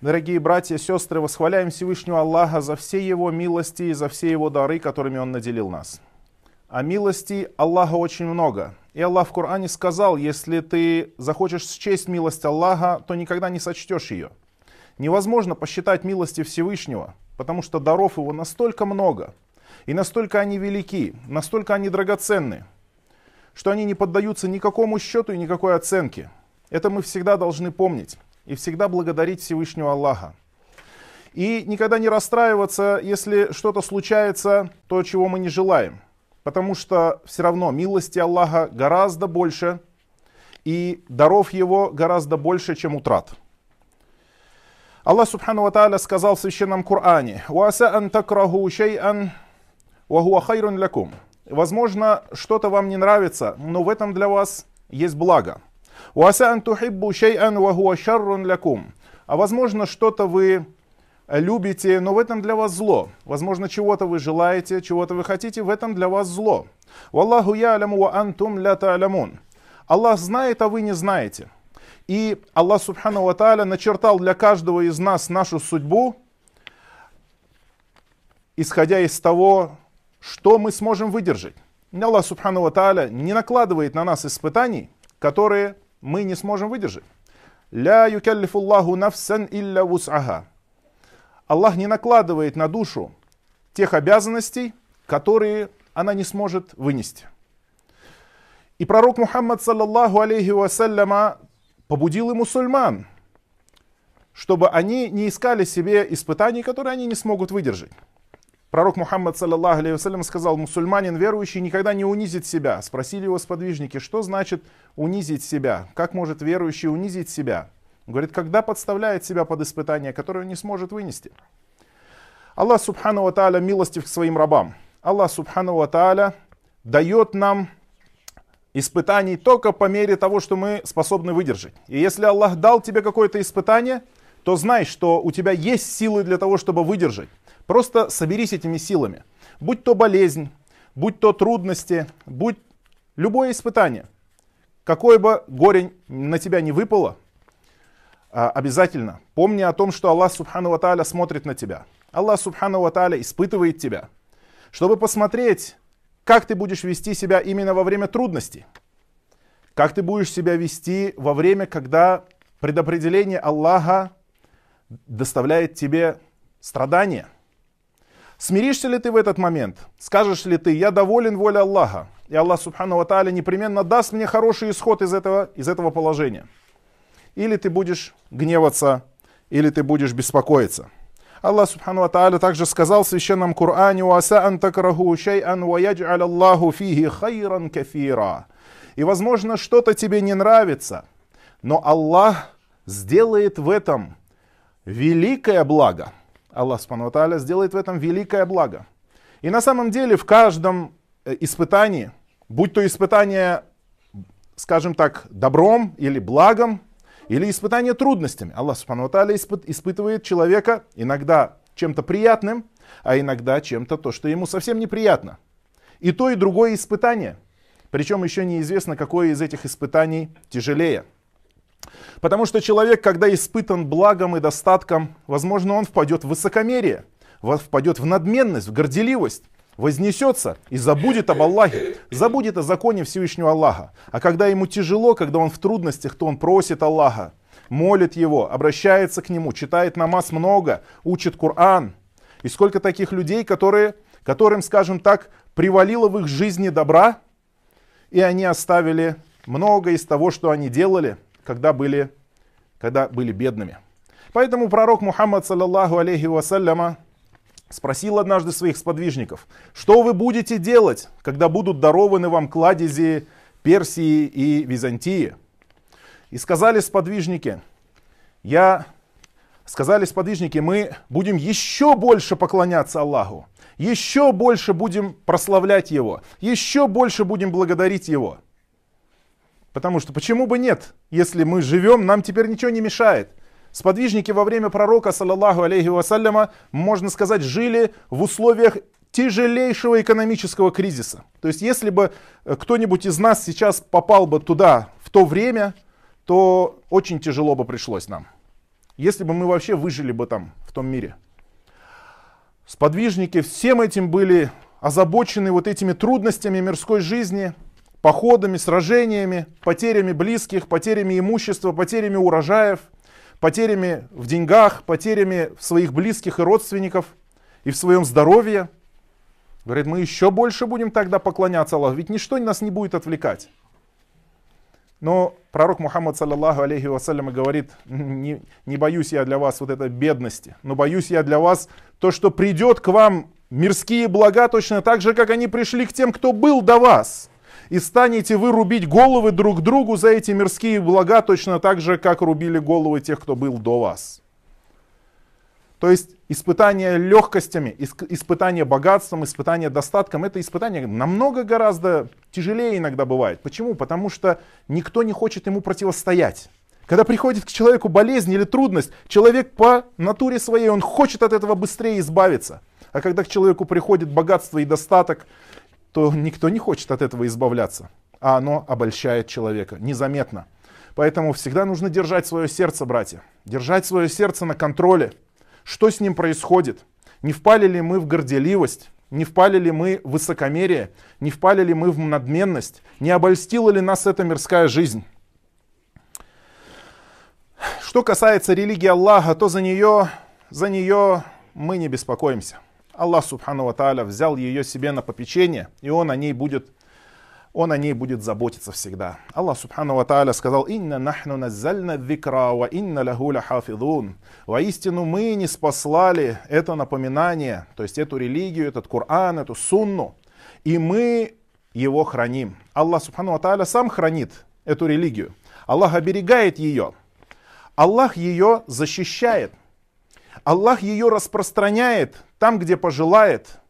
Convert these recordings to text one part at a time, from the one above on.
Дорогие братья и сестры, восхваляем Всевышнего Аллаха за все Его милости и за все Его дары, которыми Он наделил нас. А милости Аллаха очень много. И Аллах в Коране сказал, если ты захочешь счесть милость Аллаха, то никогда не сочтешь ее. Невозможно посчитать милости Всевышнего, потому что даров его настолько много, и настолько они велики, настолько они драгоценны, что они не поддаются никакому счету и никакой оценке. Это мы всегда должны помнить и всегда благодарить Всевышнего Аллаха. И никогда не расстраиваться, если что-то случается, то, чего мы не желаем. Потому что все равно милости Аллаха гораздо больше, и даров Его гораздо больше, чем утрат. Аллах Субхану Ва сказал в Священном Коране, «Уаса ан такраху шей'ан, вахуа хайрун лякум». Возможно, что-то вам не нравится, но в этом для вас есть благо. «Уаса ан тухиббу шей'ан, вахуа шаррун лякум». А возможно, что-то вы любите, но в этом для вас зло. Возможно, чего-то вы желаете, чего-то вы хотите, в этом для вас зло. Валлаху яляму ва антум ля та'лямун. Аллах знает, а вы не знаете. И Аллах Субхану Ва Тааля начертал для каждого из нас нашу судьбу, исходя из того, что мы сможем выдержать. Аллах Субхану Ва Тааля не накладывает на нас испытаний, которые мы не сможем выдержать. Ля юкаллифуллаху нафсан илля вус'аха. Аллах не накладывает на душу тех обязанностей, которые она не сможет вынести. И пророк Мухаммад, саллаллаху алейхи вассаляма, побудил и мусульман, чтобы они не искали себе испытаний, которые они не смогут выдержать. Пророк Мухаммад, саллаллаху алейхи сказал, мусульманин верующий никогда не унизит себя. Спросили его сподвижники, что значит унизить себя? Как может верующий унизить себя? Он говорит, когда подставляет себя под испытание, которое не сможет вынести. Аллах Субхану Ва милостив к своим рабам. Аллах Субхану Ва дает нам испытаний только по мере того, что мы способны выдержать. И если Аллах дал тебе какое-то испытание, то знай, что у тебя есть силы для того, чтобы выдержать. Просто соберись этими силами. Будь то болезнь, будь то трудности, будь любое испытание. Какое бы горе на тебя не выпало, а, обязательно помни о том, что Аллах Субхану Ва смотрит на тебя. Аллах Субхану Ва испытывает тебя, чтобы посмотреть, как ты будешь вести себя именно во время трудностей. Как ты будешь себя вести во время, когда предопределение Аллаха доставляет тебе страдания. Смиришься ли ты в этот момент? Скажешь ли ты, я доволен волей Аллаха, и Аллах Субхану Ва непременно даст мне хороший исход из этого, из этого положения – или ты будешь гневаться, или ты будешь беспокоиться. Аллах Субхану Ва также сказал в Священном Коране «Уаса ан такраху шай'ан ва ядж'аль Аллаху фихи хайран кафира». И, возможно, что-то тебе не нравится, но Аллах сделает в этом великое благо. Аллах Субхану сделает в этом великое благо. И на самом деле в каждом э, испытании, будь то испытание, скажем так, добром или благом, или испытание трудностями. Аллах Субхану Тааля испытывает человека иногда чем-то приятным, а иногда чем-то то, что ему совсем неприятно. И то, и другое испытание. Причем еще неизвестно, какое из этих испытаний тяжелее. Потому что человек, когда испытан благом и достатком, возможно, он впадет в высокомерие, впадет в надменность, в горделивость вознесется и забудет об Аллахе, забудет о законе Всевышнего Аллаха. А когда ему тяжело, когда он в трудностях, то он просит Аллаха, молит его, обращается к нему, читает намаз много, учит Коран. И сколько таких людей, которые, которым, скажем так, привалило в их жизни добра, и они оставили много из того, что они делали, когда были, когда были бедными. Поэтому пророк Мухаммад, саллаллаху алейхи вассаляма, спросил однажды своих сподвижников, что вы будете делать, когда будут дарованы вам кладези Персии и Византии? И сказали сподвижники, я, сказали сподвижники, мы будем еще больше поклоняться Аллаху, еще больше будем прославлять Его, еще больше будем благодарить Его. Потому что почему бы нет, если мы живем, нам теперь ничего не мешает. Сподвижники во время пророка, саллаллаху алейхи вассаляма, можно сказать, жили в условиях тяжелейшего экономического кризиса. То есть, если бы э, кто-нибудь из нас сейчас попал бы туда в то время, то очень тяжело бы пришлось нам. если бы мы вообще выжили бы там, в том мире. Сподвижники всем этим были озабочены вот этими трудностями мирской жизни, походами, сражениями, потерями близких, потерями имущества, потерями урожаев, потерями в деньгах, потерями в своих близких и родственников и в своем здоровье. Говорит, мы еще больше будем тогда поклоняться Аллаху, ведь ничто нас не будет отвлекать. Но пророк Мухаммад, саллаллаху алейхи вассалям, говорит, не, не боюсь я для вас вот этой бедности, но боюсь я для вас то, что придет к вам мирские блага точно так же, как они пришли к тем, кто был до вас. И станете вы рубить головы друг другу за эти мирские блага точно так же, как рубили головы тех, кто был до вас. То есть испытание легкостями, испытание богатством, испытание достатком, это испытание намного гораздо тяжелее иногда бывает. Почему? Потому что никто не хочет ему противостоять. Когда приходит к человеку болезнь или трудность, человек по натуре своей, он хочет от этого быстрее избавиться. А когда к человеку приходит богатство и достаток, то никто не хочет от этого избавляться. А оно обольщает человека незаметно. Поэтому всегда нужно держать свое сердце, братья. Держать свое сердце на контроле. Что с ним происходит? Не впали ли мы в горделивость? Не впали ли мы в высокомерие? Не впали ли мы в надменность? Не обольстила ли нас эта мирская жизнь? Что касается религии Аллаха, то за нее, за нее мы не беспокоимся. Аллах Субхану Тааля взял ее себе на попечение, и Он о ней будет он о ней будет заботиться всегда. Аллах Субхану Ва Тааля сказал, «Инна нахну наззальна викра, ва инна лаху хафидун». Воистину мы не спаслали это напоминание, то есть эту религию, этот Коран, эту сунну, и мы его храним. Аллах Субхану Ва Тааля сам хранит эту религию. Аллах оберегает ее. Аллах ее защищает. Аллах ее распространяет там, где пожелает,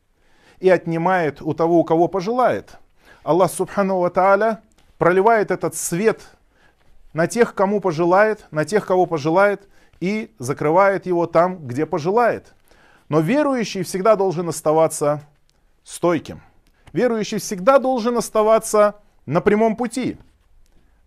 и отнимает у того, у кого пожелает. Аллах Субхану Тааля проливает этот свет на тех, кому пожелает, на тех, кого пожелает, и закрывает его там, где пожелает. Но верующий всегда должен оставаться стойким. Верующий всегда должен оставаться на прямом пути.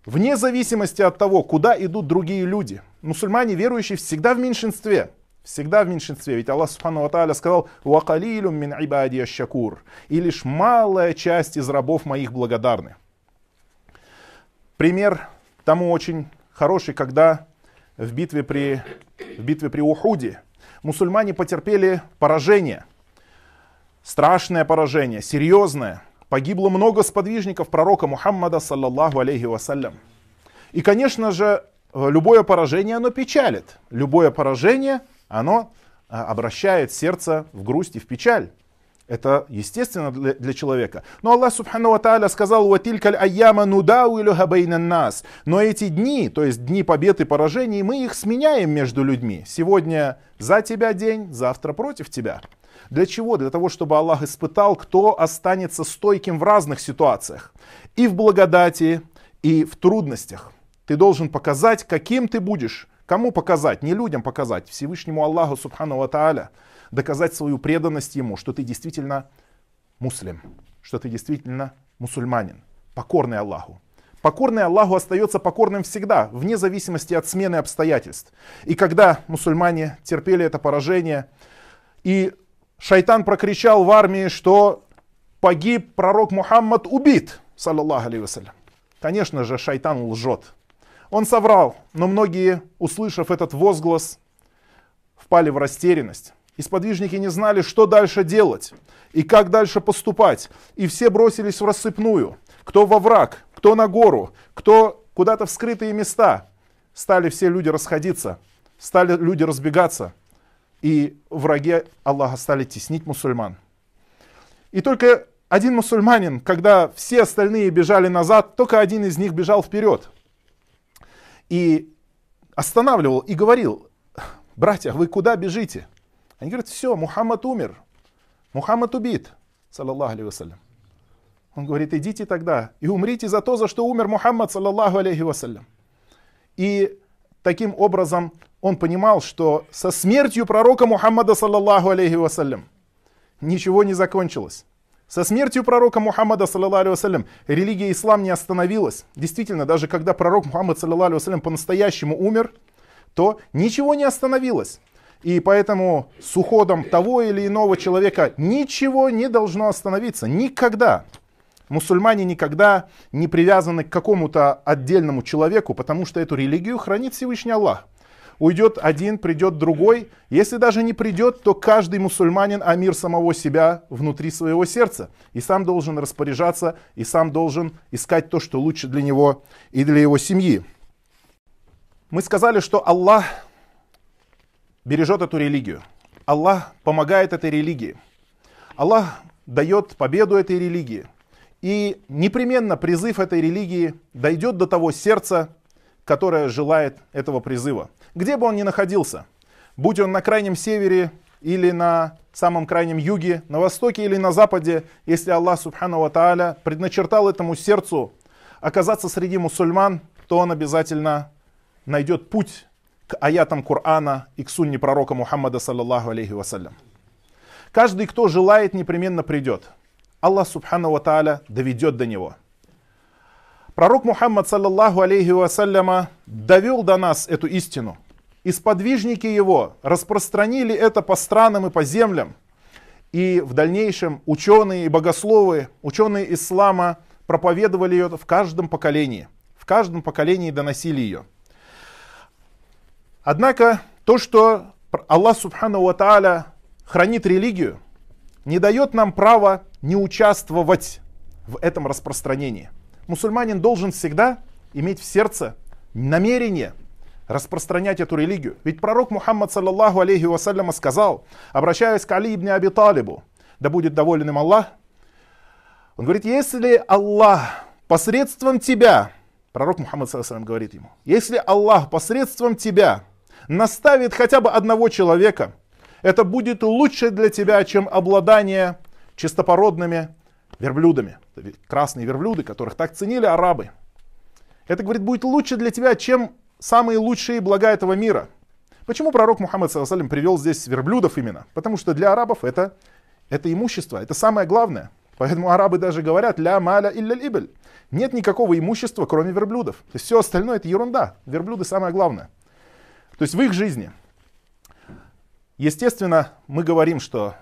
Вне зависимости от того, куда идут другие люди. Мусульмане верующие всегда в меньшинстве. Всегда в меньшинстве. Ведь Аллах Субхану Ва сказал «Вакалилюм мин ибади шакур» и лишь малая часть из рабов моих благодарны. Пример тому очень хороший, когда в битве при, в битве при Ухуде мусульмане потерпели поражение. Страшное поражение, серьезное. Погибло много сподвижников пророка Мухаммада, саллаллаху алейхи вассалям. И, конечно же, любое поражение, оно печалит. Любое поражение – оно а, обращает сердце в грусть и в печаль. Это естественно для, для человека. Но Аллах Субхану Ва Тааля сказал, «Ватилькаль айяма нудауилюха нас». Но эти дни, то есть дни побед и поражений, мы их сменяем между людьми. Сегодня за тебя день, завтра против тебя. Для чего? Для того, чтобы Аллах испытал, кто останется стойким в разных ситуациях. И в благодати, и в трудностях. Ты должен показать, каким ты будешь Кому показать? Не людям показать, Всевышнему Аллаху Субхану Тааля. Доказать свою преданность Ему, что ты действительно муслим, что ты действительно мусульманин, покорный Аллаху. Покорный Аллаху остается покорным всегда, вне зависимости от смены обстоятельств. И когда мусульмане терпели это поражение, и шайтан прокричал в армии, что погиб пророк Мухаммад убит, саллаллаху алейhi Конечно же, шайтан лжет. Он соврал, но многие, услышав этот возглас, впали в растерянность. И сподвижники не знали, что дальше делать и как дальше поступать. И все бросились в рассыпную. Кто во враг, кто на гору, кто куда-то в скрытые места. Стали все люди расходиться, стали люди разбегаться. И враги Аллаха стали теснить мусульман. И только один мусульманин, когда все остальные бежали назад, только один из них бежал вперед и останавливал и говорил, братья, вы куда бежите? Они говорят, все, Мухаммад умер, Мухаммад убит, саллаллаху алейхи вассалям. Он говорит, идите тогда и умрите за то, за что умер Мухаммад, саллаллаху алейхи вассалям. И таким образом он понимал, что со смертью пророка Мухаммада, саллаллаху алейхи вассалям, ничего не закончилось. Со смертью пророка Мухаммада, саллаллаху религия ислам не остановилась. Действительно, даже когда пророк Мухаммад, саллаллаху по-настоящему умер, то ничего не остановилось. И поэтому с уходом того или иного человека ничего не должно остановиться. Никогда. Мусульмане никогда не привязаны к какому-то отдельному человеку, потому что эту религию хранит Всевышний Аллах. Уйдет один, придет другой. Если даже не придет, то каждый мусульманин амир самого себя внутри своего сердца. И сам должен распоряжаться, и сам должен искать то, что лучше для него и для его семьи. Мы сказали, что Аллах бережет эту религию. Аллах помогает этой религии. Аллах дает победу этой религии. И непременно призыв этой религии дойдет до того сердца, которое желает этого призыва. Где бы он ни находился, будь он на крайнем севере или на самом крайнем юге, на востоке или на западе, если Аллах Субхану Ва Тааля предначертал этому сердцу оказаться среди мусульман, то он обязательно найдет путь к аятам Корана и к сунне пророка Мухаммада, саллаллаху алейхи вассалям. Каждый, кто желает, непременно придет. Аллах Субхану Ва Тааля доведет до него. Пророк Мухаммад, саллаллаху алейхи вассаляма, довел до нас эту истину. И сподвижники его распространили это по странам и по землям. И в дальнейшем ученые и богословы, ученые ислама проповедовали ее в каждом поколении. В каждом поколении доносили ее. Однако то, что Аллах Субхану Ва хранит религию, не дает нам права не участвовать в этом распространении. Мусульманин должен всегда иметь в сердце намерение распространять эту религию. Ведь пророк Мухаммад, саллаллаху алейхи вассаляма, сказал, обращаясь к Али ибн Аби Талибу, да будет доволен им Аллах, он говорит, если Аллах посредством тебя, пророк Мухаммад, саллаллаху говорит ему, если Аллах посредством тебя наставит хотя бы одного человека, это будет лучше для тебя, чем обладание чистопородными верблюдами. Красные верблюды, которых так ценили арабы. Это, говорит, будет лучше для тебя, чем самые лучшие блага этого мира. Почему пророк Мухаммад саллаллаху привел здесь верблюдов именно? Потому что для арабов это, это имущество, это самое главное. Поэтому арабы даже говорят «ля маля илля ибель». Нет никакого имущества, кроме верблюдов. То есть все остальное это ерунда. Верблюды самое главное. То есть в их жизни. Естественно, мы говорим, что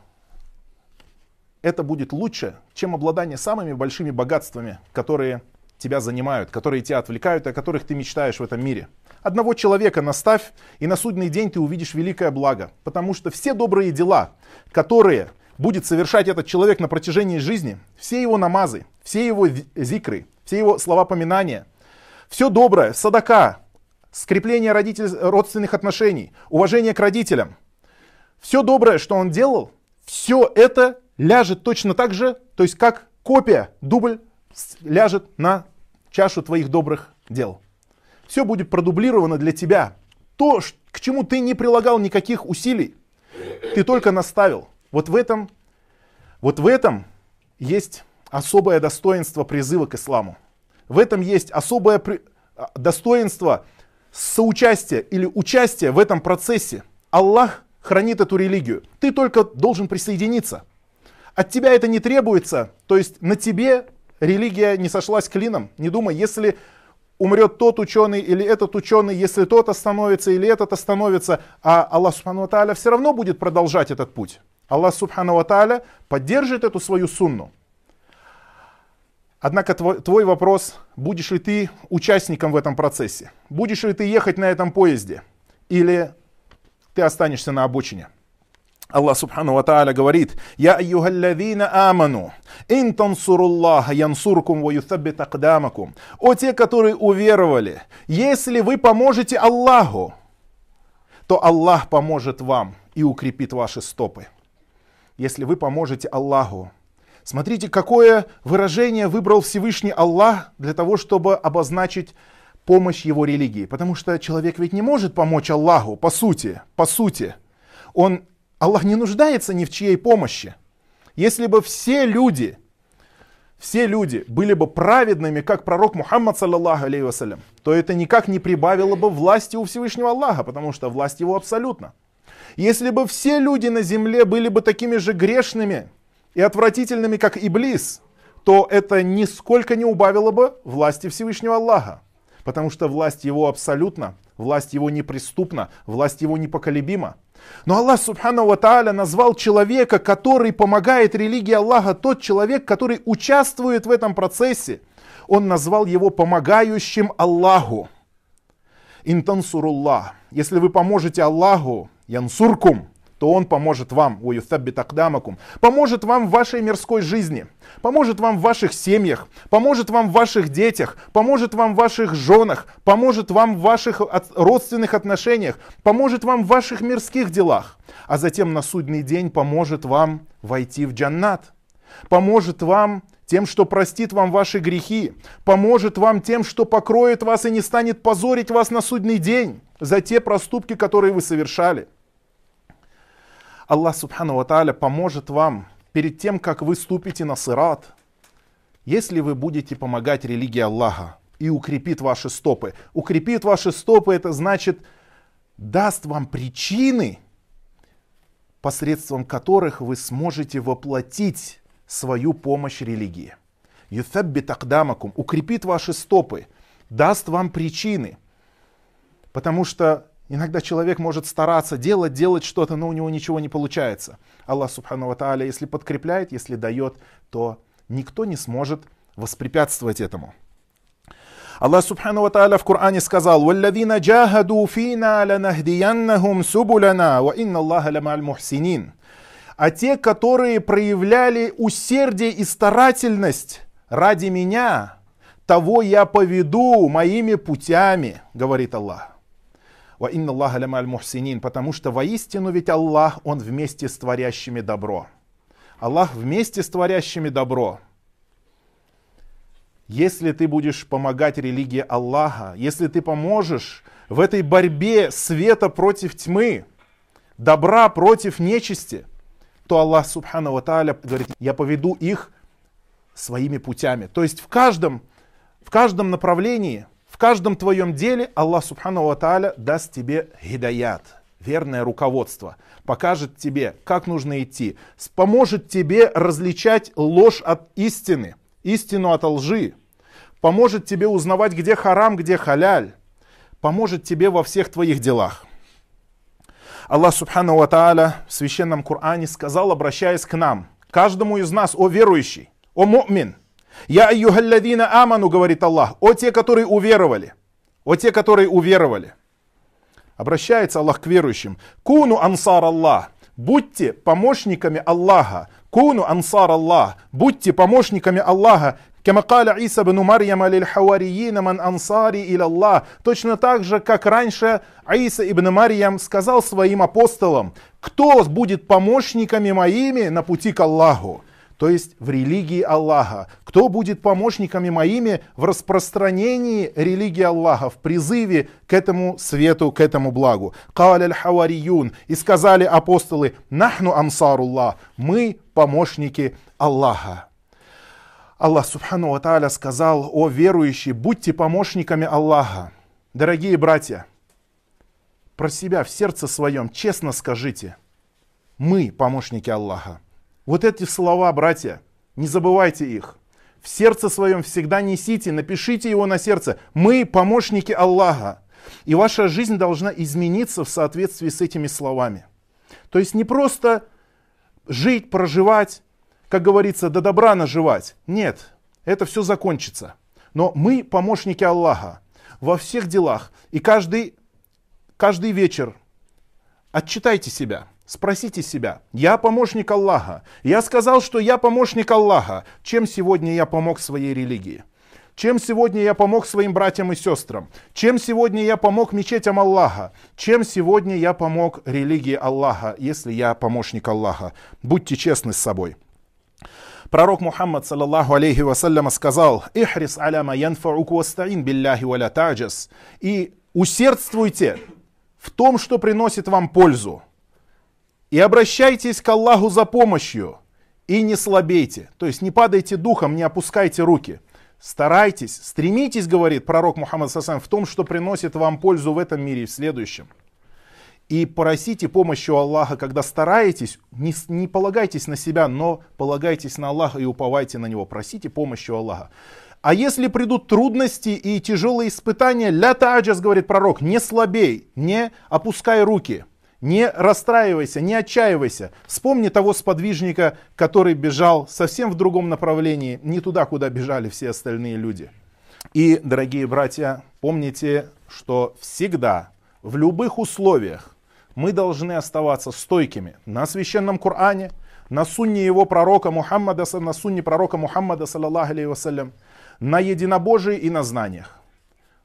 это будет лучше, чем обладание самыми большими богатствами, которые тебя занимают, которые тебя отвлекают, о которых ты мечтаешь в этом мире. Одного человека наставь, и на судный день ты увидишь великое благо. Потому что все добрые дела, которые будет совершать этот человек на протяжении жизни, все его намазы, все его зикры, все его слова поминания, все доброе, садака, скрепление родитель, родственных отношений, уважение к родителям, все доброе, что он делал, все это ляжет точно так же, то есть как копия, дубль ляжет на чашу твоих добрых дел. Все будет продублировано для тебя. То, к чему ты не прилагал никаких усилий, ты только наставил. Вот в этом, вот в этом есть особое достоинство призыва к исламу. В этом есть особое при... А, достоинство соучастия или участия в этом процессе. Аллах хранит эту религию. Ты только должен присоединиться. От тебя это не требуется, то есть на тебе религия не сошлась клином. Не думай, если умрет тот ученый или этот ученый, если тот остановится или этот остановится, а Аллах Субхану Тааля все равно будет продолжать этот путь. Аллах Субхану Тааля поддержит эту свою сунну. Однако твой, твой вопрос, будешь ли ты участником в этом процессе? Будешь ли ты ехать на этом поезде? Или ты останешься на обочине? Аллах Субхану Ва Тааля говорит, «Я айюхаллавина аману, ин тансуруллаха янсуркум ва юθаббит акдамакум». О те, которые уверовали, если вы поможете Аллаху, то Аллах поможет вам и укрепит ваши стопы. Если вы поможете Аллаху, смотрите, какое выражение выбрал Всевышний Аллах для того, чтобы обозначить помощь его религии. Потому что человек ведь не может помочь Аллаху, по сути, по сути. Он Аллах не нуждается ни в чьей помощи. Если бы все люди, все люди были бы праведными, как пророк Мухаммад, саллаллаху алейhi вассалям, то это никак не прибавило бы власти у Всевышнего Аллаха, потому что власть его абсолютна. Если бы все люди на земле были бы такими же грешными и отвратительными, как Иблис, то это нисколько не убавило бы власти Всевышнего Аллаха, потому что власть его абсолютна, власть его неприступна, власть его непоколебима. Но Аллах Субхану Ва назвал человека, который помогает религии Аллаха, тот человек, который участвует в этом процессе. Он назвал его помогающим Аллаху. Интансуруллах. Если вы поможете Аллаху, янсуркум, то Он поможет вам, поможет вам в вашей мирской жизни, поможет вам в ваших семьях, поможет вам в ваших детях, поможет вам в ваших женах, поможет вам в ваших родственных отношениях, поможет вам в ваших мирских делах, а затем на судный день поможет вам войти в джаннат, поможет вам тем, что простит вам ваши грехи, поможет вам тем, что покроет вас и не станет позорить вас на судный день за те проступки, которые вы совершали. Аллах Субхану Ва поможет вам перед тем, как вы ступите на сырат, если вы будете помогать религии Аллаха и укрепит ваши стопы. Укрепит ваши стопы, это значит, даст вам причины, посредством которых вы сможете воплотить свою помощь религии. Юθаббит тагдамакум, укрепит ваши стопы, даст вам причины. Потому что Иногда человек может стараться делать, делать что-то, но у него ничего не получается. Аллах Субхану Ва если подкрепляет, если дает, то никто не сможет воспрепятствовать этому. Аллах Субхану Ва в Коране сказал, «Валладина джахаду фина ланахдияннахум субулана, ва инна Аллаха ламаль мухсинин». А те, которые проявляли усердие и старательность ради меня, того я поведу моими путями, говорит Аллах. Ва инна Аллаха лямаль мухсинин, потому что воистину ведь Аллах, Он вместе с творящими добро. Аллах вместе с творящими добро. Если ты будешь помогать религии Аллаха, если ты поможешь в этой борьбе света против тьмы, добра против нечисти, то Аллах Субхану Тааля говорит, я поведу их своими путями. То есть в каждом, в каждом направлении каждом твоем деле Аллах Субхану Ва даст тебе хидаят, верное руководство, покажет тебе, как нужно идти, поможет тебе различать ложь от истины, истину от лжи, поможет тебе узнавать, где харам, где халяль, поможет тебе во всех твоих делах. Аллах Субхану Ва в Священном Коране сказал, обращаясь к нам, каждому из нас, о верующий, о мумин, я айюхалладина аману, говорит Аллах, о те, которые уверовали. О те, которые уверовали. Обращается Аллах к верующим. Куну ансар Аллах. Будьте помощниками Аллаха. Куну ансар Аллах. Будьте помощниками Аллаха. كما قال عيسى بن مريم للحواريين من أنصاري إلى الله точно так же как раньше Иса ибн Марьям сказал своим апостолам кто будет помощниками моими на пути к Аллаху то есть в религии Аллаха. Кто будет помощниками моими в распространении религии Аллаха, в призыве к этому свету, к этому благу. Каля аль-хавариюн. И сказали апостолы, нахну ансаруллах, мы помощники Аллаха. Аллах Субхану Ва сказал, о верующие, будьте помощниками Аллаха. Дорогие братья, про себя в сердце своем честно скажите, мы помощники Аллаха. Вот эти слова, братья, не забывайте их. В сердце своем всегда несите, напишите его на сердце. Мы помощники Аллаха. И ваша жизнь должна измениться в соответствии с этими словами. То есть не просто жить, проживать, как говорится, до добра наживать. Нет, это все закончится. Но мы помощники Аллаха во всех делах. И каждый, каждый вечер отчитайте себя. Спросите себя, я помощник Аллаха. Я сказал, что я помощник Аллаха. Чем сегодня я помог своей религии? Чем сегодня я помог своим братьям и сестрам? Чем сегодня я помог мечетям Аллаха? Чем сегодня я помог религии Аллаха, если я помощник Аллаха? Будьте честны с собой. Пророк Мухаммад, саллаллаху алейхи вассаляма, сказал, «Ихрис аляма янфауку вастаин билляхи валя таджас». И усердствуйте в том, что приносит вам пользу и обращайтесь к Аллаху за помощью, и не слабейте. То есть не падайте духом, не опускайте руки. Старайтесь, стремитесь, говорит пророк Мухаммад Сасан, в том, что приносит вам пользу в этом мире и в следующем. И просите помощи у Аллаха, когда стараетесь, не, не полагайтесь на себя, но полагайтесь на Аллаха и уповайте на Него. Просите помощи у Аллаха. А если придут трудности и тяжелые испытания, ля таджас, говорит пророк, не слабей, не опускай руки, не расстраивайся, не отчаивайся. Вспомни того сподвижника, который бежал совсем в другом направлении, не туда, куда бежали все остальные люди. И, дорогие братья, помните, что всегда, в любых условиях, мы должны оставаться стойкими на священном Коране, на сунне его пророка Мухаммада, на сунне пророка Мухаммада, саллаллаху алейhi вассалям, на единобожии и на знаниях.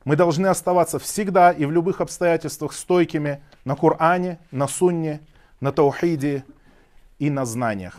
Мы должны оставаться всегда и в любых обстоятельствах стойкими на Коране, на Сунне, на Таухиде и на знаниях.